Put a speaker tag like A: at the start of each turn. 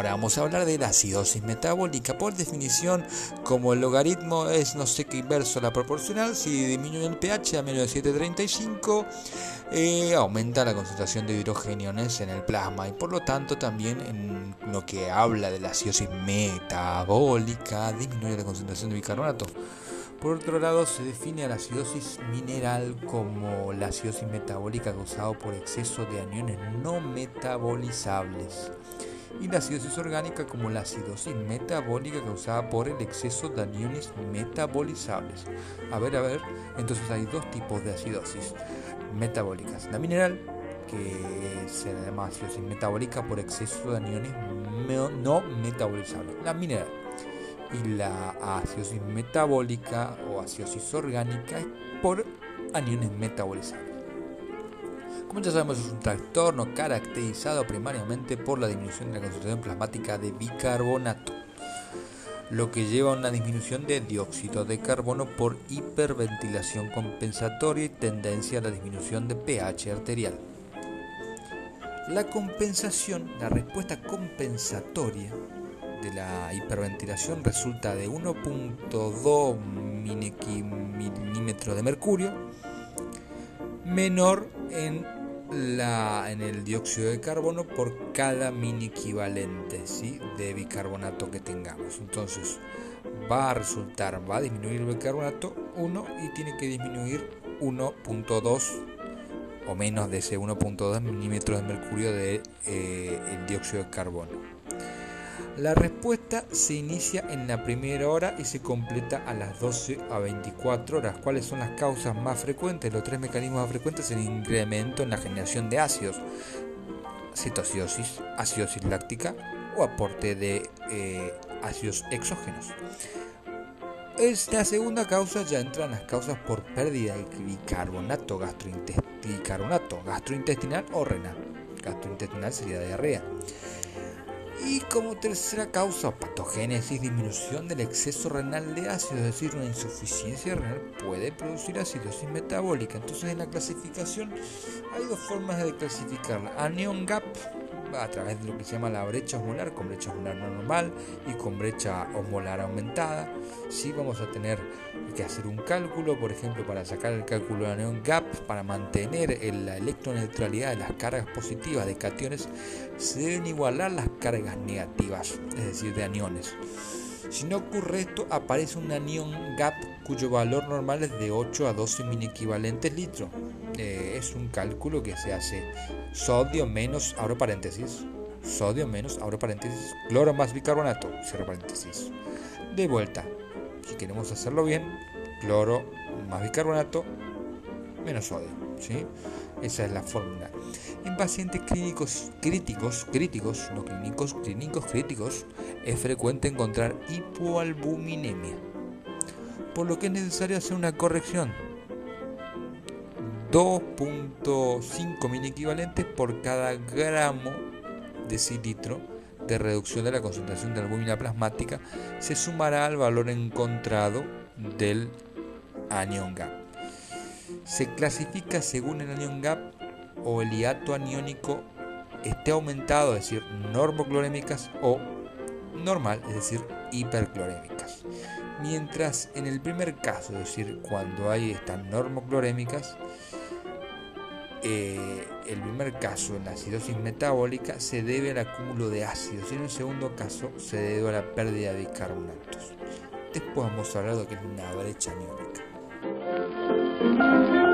A: Ahora vamos a hablar de la acidosis metabólica. Por definición, como el logaritmo es no sé qué inverso a la proporcional, si disminuye el pH a menos de 7,35, eh, aumenta la concentración de hidrogeniones en el plasma y por lo tanto también en lo que habla de la acidosis metabólica disminuye la concentración de bicarbonato. Por otro lado, se define a la acidosis mineral como la acidosis metabólica causada por exceso de aniones no metabolizables y la acidosis orgánica como la acidosis metabólica causada por el exceso de aniones metabolizables. A ver, a ver, entonces hay dos tipos de acidosis metabólicas. La mineral, que se llama acidosis metabólica por exceso de aniones no metabolizables. La mineral. Y la acidosis metabólica o acidosis orgánica por aniones metabolizables. Como ya sabemos, es un trastorno caracterizado primariamente por la disminución de la concentración plasmática de bicarbonato, lo que lleva a una disminución de dióxido de carbono por hiperventilación compensatoria y tendencia a la disminución de pH arterial. La compensación, la respuesta compensatoria de la hiperventilación resulta de 1.2 milímetros de mercurio menor en la, en el dióxido de carbono por cada mini equivalente ¿sí? de bicarbonato que tengamos. Entonces va a resultar, va a disminuir el bicarbonato 1 y tiene que disminuir 1.2 o menos de ese 1.2 milímetros de mercurio de eh, dióxido de carbono. La respuesta se inicia en la primera hora y se completa a las 12 a 24 horas. ¿Cuáles son las causas más frecuentes? Los tres mecanismos más frecuentes el incremento en la generación de ácidos, citoacidosis, acidosis láctica o aporte de eh, ácidos exógenos. Es la segunda causa ya entran las causas por pérdida de bicarbonato, gastrointestinal, gastrointestinal o renal. Gastrointestinal sería diarrea. Y como tercera causa, patogénesis, disminución del exceso renal de ácido, es decir, una insuficiencia renal puede producir acidosis metabólica. Entonces en la clasificación hay dos formas de clasificarla. Anion gap a través de lo que se llama la brecha osmolar, con brecha osmolar normal y con brecha osmolar aumentada. Sí vamos a tener que hacer un cálculo, por ejemplo, para sacar el cálculo de neon gap, para mantener la electroneutralidad de las cargas positivas de cationes, se deben igualar las cargas negativas, es decir, de aniones. Si no ocurre esto, aparece un anion gap cuyo valor normal es de 8 a 12 mini equivalentes litros. Eh, es un cálculo que se hace sodio menos, abro paréntesis, sodio menos, abro paréntesis, cloro más bicarbonato, cierro paréntesis. De vuelta, si queremos hacerlo bien, cloro más bicarbonato menos sodio. Esa es la fórmula. En pacientes clínicos críticos, críticos, no clínicos, clínicos críticos, es frecuente encontrar hipoalbuminemia, por lo que es necesario hacer una corrección 2.5 mini equivalentes por cada gramo de cilitro de reducción de la concentración de albúmina plasmática se sumará al valor encontrado del gap. Se clasifica según el anion gap o el hiato aniónico esté aumentado, es decir, normoclorémicas o normal, es decir, hiperclorémicas. Mientras en el primer caso, es decir, cuando hay estas normoclorémicas, eh, el primer caso, en la acidosis metabólica, se debe al acúmulo de ácidos y en el segundo caso se debe a la pérdida de bicarbonatos. Después vamos a hablar de lo que es una brecha aniónica. Música